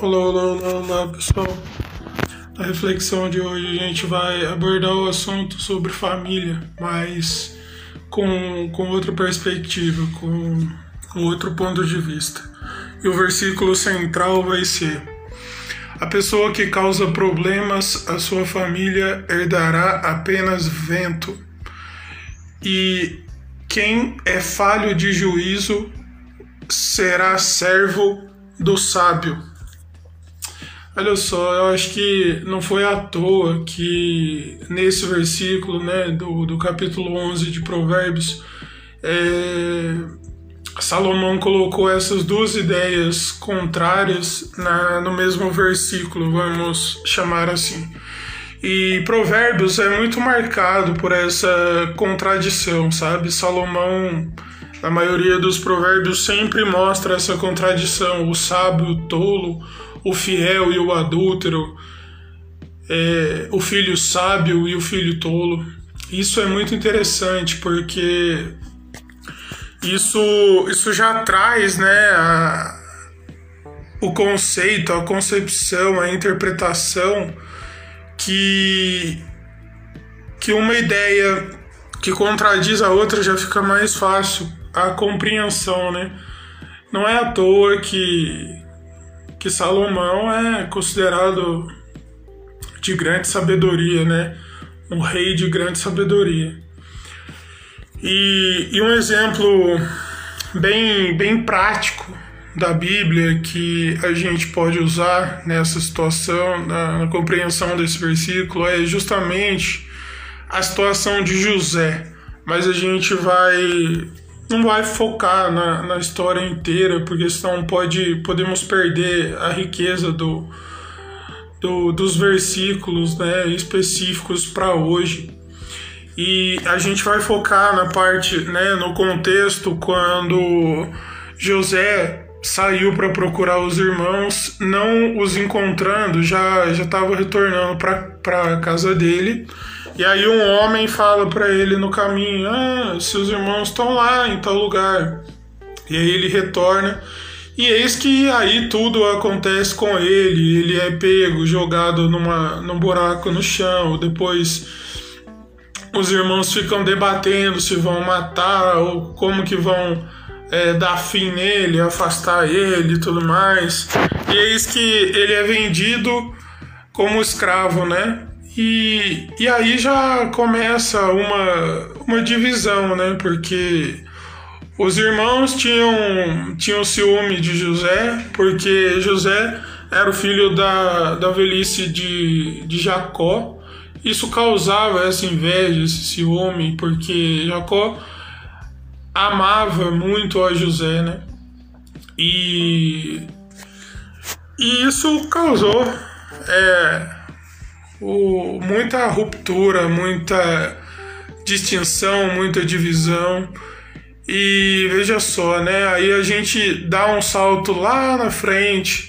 Olá, olá, olá, olá, pessoal. Na reflexão de hoje a gente vai abordar o assunto sobre família, mas com, com outra perspectiva, com, com outro ponto de vista. E o versículo central vai ser: A pessoa que causa problemas à sua família herdará apenas vento, e quem é falho de juízo será servo do sábio. Olha só, eu acho que não foi à toa que nesse versículo né, do, do capítulo 11 de Provérbios, é, Salomão colocou essas duas ideias contrárias na, no mesmo versículo, vamos chamar assim. E Provérbios é muito marcado por essa contradição, sabe? Salomão, na maioria dos provérbios, sempre mostra essa contradição: o sábio, o tolo, o fiel e o adúltero, é, o filho sábio e o filho tolo. Isso é muito interessante porque isso, isso já traz né, a, o conceito, a concepção, a interpretação que, que uma ideia que contradiz a outra já fica mais fácil a compreensão, né? Não é à toa que que Salomão é considerado de grande sabedoria, né? Um rei de grande sabedoria. E, e um exemplo bem, bem prático da Bíblia que a gente pode usar nessa situação, na, na compreensão desse versículo, é justamente a situação de José. Mas a gente vai não vai focar na, na história inteira, porque senão pode, podemos perder a riqueza do, do dos versículos né, específicos para hoje. E a gente vai focar na parte, né, no contexto, quando José saiu para procurar os irmãos, não os encontrando, já já estava retornando para a casa dele e aí um homem fala para ele no caminho: "Ah, seus irmãos estão lá em tal lugar". E aí ele retorna e eis que aí tudo acontece com ele, ele é pego, jogado numa, num buraco no chão, depois os irmãos ficam debatendo se vão matar ou como que vão é, dar fim nele, afastar ele e tudo mais. E eis que ele é vendido como escravo, né? E, e aí já começa uma, uma divisão, né? Porque os irmãos tinham, tinham ciúme de José, porque José era o filho da, da velhice de, de Jacó. Isso causava essa inveja, esse ciúme, porque Jacó amava muito a José, né? E, e isso causou é, o, muita ruptura, muita distinção, muita divisão. E veja só, né? Aí a gente dá um salto lá na frente,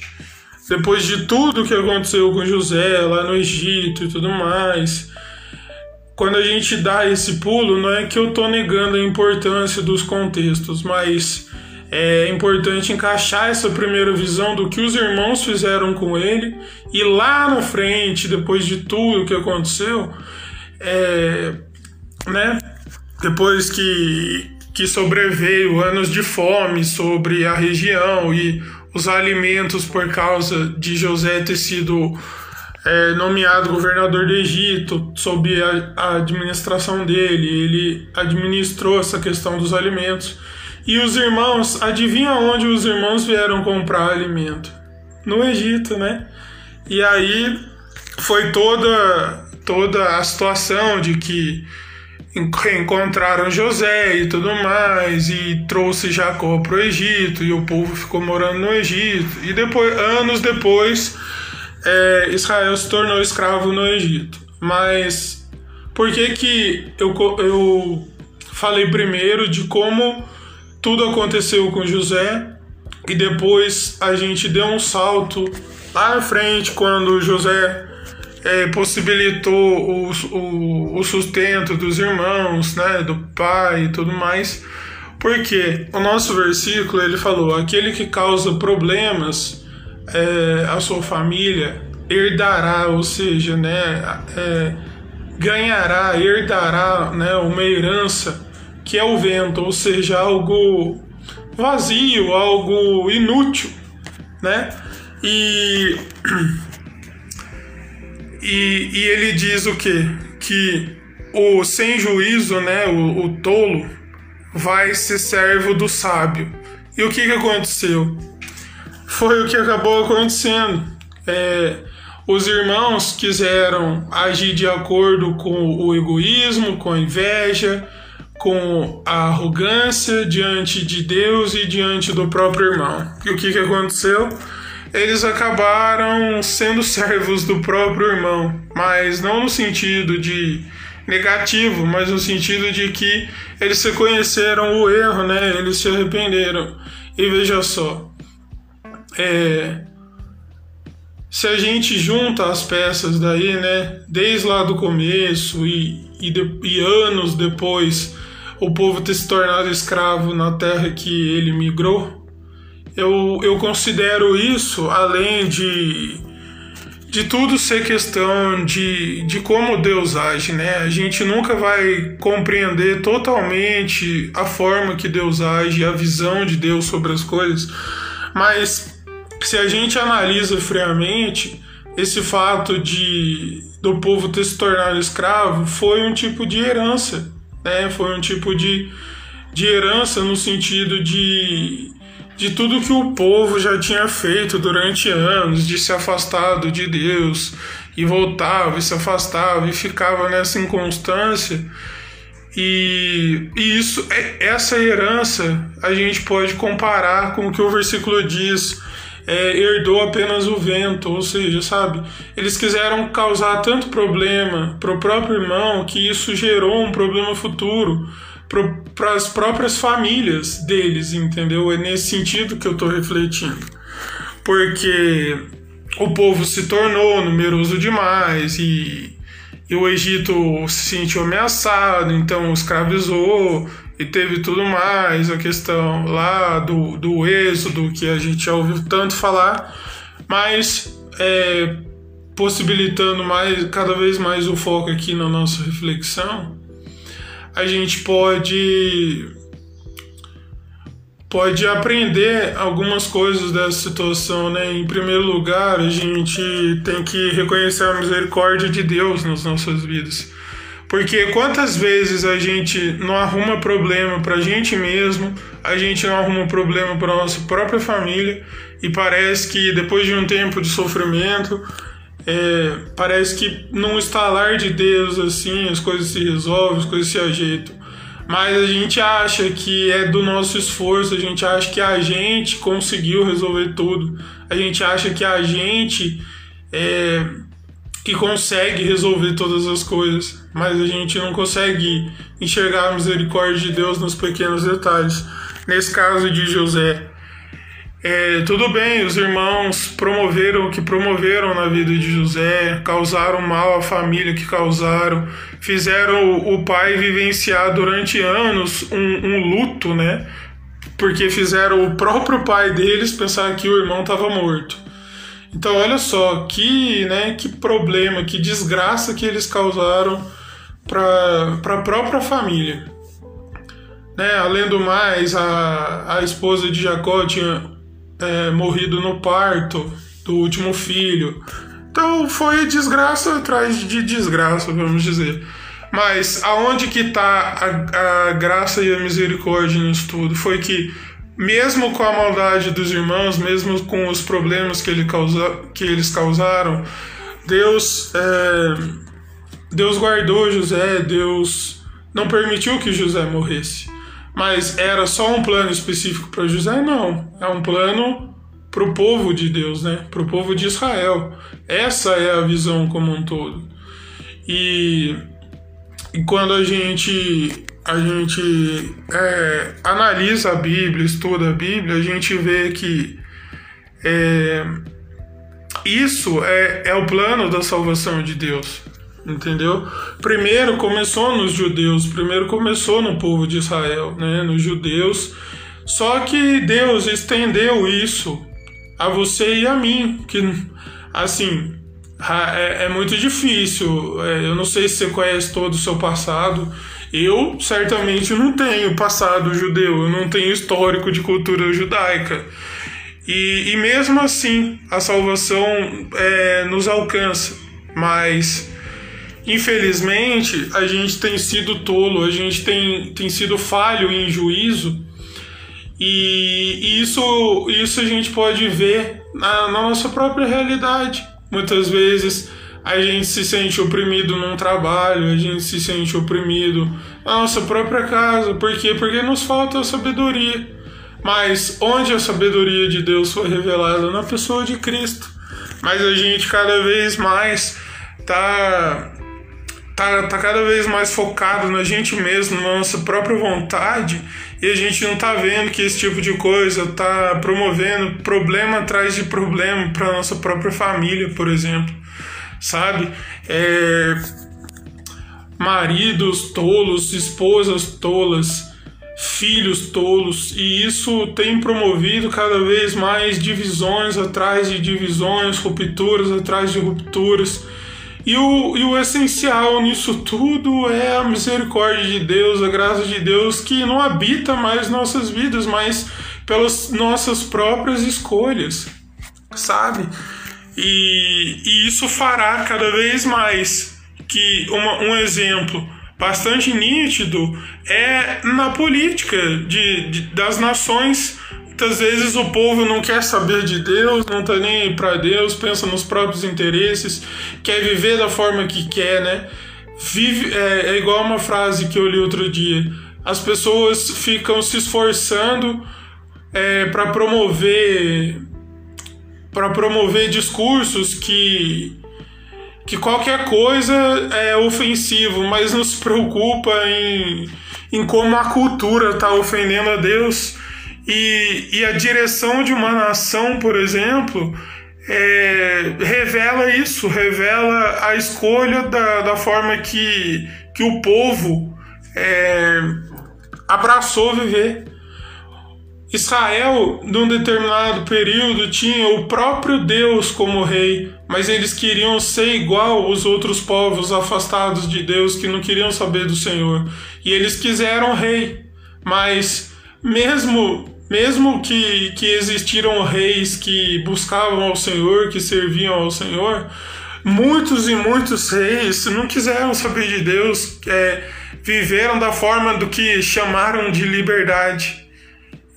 depois de tudo que aconteceu com José lá no Egito e tudo mais. Quando a gente dá esse pulo, não é que eu tô negando a importância dos contextos, mas é importante encaixar essa primeira visão do que os irmãos fizeram com ele e lá na frente, depois de tudo que aconteceu, é, né, depois que, que sobreveio anos de fome sobre a região e os alimentos por causa de José ter sido é, nomeado governador do Egito, sob a, a administração dele, ele administrou essa questão dos alimentos. E os irmãos, adivinha onde os irmãos vieram comprar alimento? No Egito, né? E aí foi toda toda a situação de que encontraram José e tudo mais e trouxe Jacó para o Egito e o povo ficou morando no Egito e depois anos depois é, Israel se tornou escravo no Egito. Mas por que que eu, eu falei primeiro de como tudo aconteceu com José e depois a gente deu um salto lá na frente quando José é, possibilitou o, o, o, sustento dos irmãos, né, do pai e tudo mais, porque o nosso versículo ele falou: aquele que causa problemas é, a sua família herdará, ou seja, né, é, ganhará, herdará né, uma herança que é o vento, ou seja, algo vazio, algo inútil, né? E, e, e ele diz o que? Que o sem juízo, né, o, o tolo, vai ser servo do sábio. E o que, que aconteceu? Foi o que acabou acontecendo. É, os irmãos quiseram agir de acordo com o egoísmo, com a inveja, com a arrogância diante de Deus e diante do próprio irmão. E o que, que aconteceu? Eles acabaram sendo servos do próprio irmão, mas não no sentido de negativo, mas no sentido de que eles reconheceram o erro, né? Eles se arrependeram. E veja só, é, se a gente junta as peças daí, né? Desde lá do começo e, e, de, e anos depois o povo ter se tornado escravo na terra que ele migrou, eu, eu considero isso, além de, de tudo ser questão de, de como Deus age, né? A gente nunca vai compreender totalmente a forma que Deus age, a visão de Deus sobre as coisas, mas se a gente analisa friamente, esse fato de do povo ter se tornado escravo foi um tipo de herança né? Foi um tipo de, de herança no sentido de, de tudo que o povo já tinha feito durante anos, de se afastado de Deus e voltava e se afastava e ficava nessa inconstância. E, e isso, é, essa herança a gente pode comparar com o que o versículo diz é, herdou apenas o vento, ou seja, sabe, eles quiseram causar tanto problema para o próprio irmão que isso gerou um problema futuro para as próprias famílias deles, entendeu? É nesse sentido que eu estou refletindo, porque o povo se tornou numeroso demais e, e o Egito se sentiu ameaçado, então escravizou e teve tudo mais, a questão lá do, do êxodo, que a gente já ouviu tanto falar, mas é, possibilitando mais, cada vez mais o foco aqui na nossa reflexão, a gente pode pode aprender algumas coisas dessa situação, né? Em primeiro lugar, a gente tem que reconhecer a misericórdia de Deus nas nossas vidas. Porque quantas vezes a gente não arruma problema para a gente mesmo, a gente não arruma problema para nossa própria família e parece que depois de um tempo de sofrimento, é, parece que num estalar de Deus assim as coisas se resolvem, as coisas se ajeitam. Mas a gente acha que é do nosso esforço, a gente acha que a gente conseguiu resolver tudo, a gente acha que a gente é, que consegue resolver todas as coisas, mas a gente não consegue enxergar a misericórdia de Deus nos pequenos detalhes. Nesse caso de José, é, tudo bem, os irmãos promoveram o que promoveram na vida de José, causaram mal à família que causaram, fizeram o pai vivenciar durante anos um, um luto, né? Porque fizeram o próprio pai deles pensar que o irmão estava morto. Então, olha só que, né, que problema, que desgraça que eles causaram para a própria família. Né? Além do mais, a, a esposa de Jacó tinha é, morrido no parto do último filho. Então foi desgraça atrás de desgraça, vamos dizer. Mas aonde que está a, a graça e a misericórdia nisso tudo? Foi que mesmo com a maldade dos irmãos, mesmo com os problemas que, ele causa, que eles causaram, Deus, é, Deus guardou José, Deus não permitiu que José morresse. Mas era só um plano específico para José? Não. É um plano para o povo de Deus, né? Para o povo de Israel. Essa é a visão como um todo. E, e quando a gente a gente é, analisa a Bíblia, estuda a Bíblia, a gente vê que é, isso é, é o plano da salvação de Deus, entendeu? Primeiro começou nos judeus, primeiro começou no povo de Israel, né, nos judeus, só que Deus estendeu isso a você e a mim, que assim é, é muito difícil. É, eu não sei se você conhece todo o seu passado. Eu certamente não tenho passado judeu, eu não tenho histórico de cultura judaica. E, e mesmo assim, a salvação é, nos alcança. Mas, infelizmente, a gente tem sido tolo, a gente tem, tem sido falho em juízo. E, e isso, isso a gente pode ver na, na nossa própria realidade. Muitas vezes a gente se sente oprimido num trabalho, a gente se sente oprimido na nossa própria casa. Por quê? Porque nos falta a sabedoria. Mas onde a sabedoria de Deus foi revelada? Na pessoa de Cristo. Mas a gente cada vez mais tá, tá, tá cada vez mais focado na gente mesmo, na nossa própria vontade, e a gente não tá vendo que esse tipo de coisa tá promovendo problema atrás de problema para nossa própria família, por exemplo, sabe? É... Maridos tolos, esposas tolas, filhos tolos, e isso tem promovido cada vez mais divisões atrás de divisões, rupturas atrás de rupturas. E o, e o essencial nisso tudo é a misericórdia de Deus, a graça de Deus que não habita mais nossas vidas, mas pelas nossas próprias escolhas, sabe? E, e isso fará cada vez mais que uma, um exemplo bastante nítido é na política de, de, das nações. Muitas vezes o povo não quer saber de Deus, não tá nem para Deus, pensa nos próprios interesses, quer viver da forma que quer, né? Vive, é, é igual uma frase que eu li outro dia. As pessoas ficam se esforçando é, para promover para promover discursos que que qualquer coisa é ofensivo, mas não se preocupa em, em como a cultura está ofendendo a Deus. E, e a direção de uma nação, por exemplo, é, revela isso, revela a escolha da, da forma que, que o povo é, abraçou viver. Israel, num determinado período, tinha o próprio Deus como rei, mas eles queriam ser igual os outros povos afastados de Deus que não queriam saber do Senhor. E eles quiseram rei, mas mesmo mesmo que, que existiram reis que buscavam ao Senhor, que serviam ao Senhor, muitos e muitos reis não quiseram saber de Deus, é, viveram da forma do que chamaram de liberdade.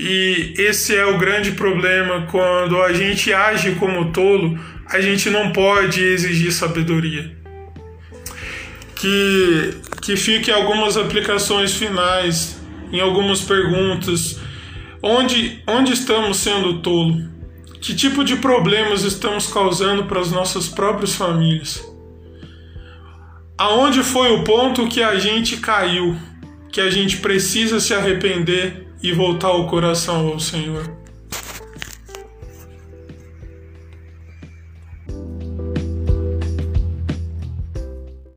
E esse é o grande problema quando a gente age como tolo, a gente não pode exigir sabedoria. Que, que fique algumas aplicações finais, em algumas perguntas. Onde, onde estamos sendo tolo? Que tipo de problemas estamos causando para as nossas próprias famílias? Aonde foi o ponto que a gente caiu? Que a gente precisa se arrepender e voltar o coração ao Senhor.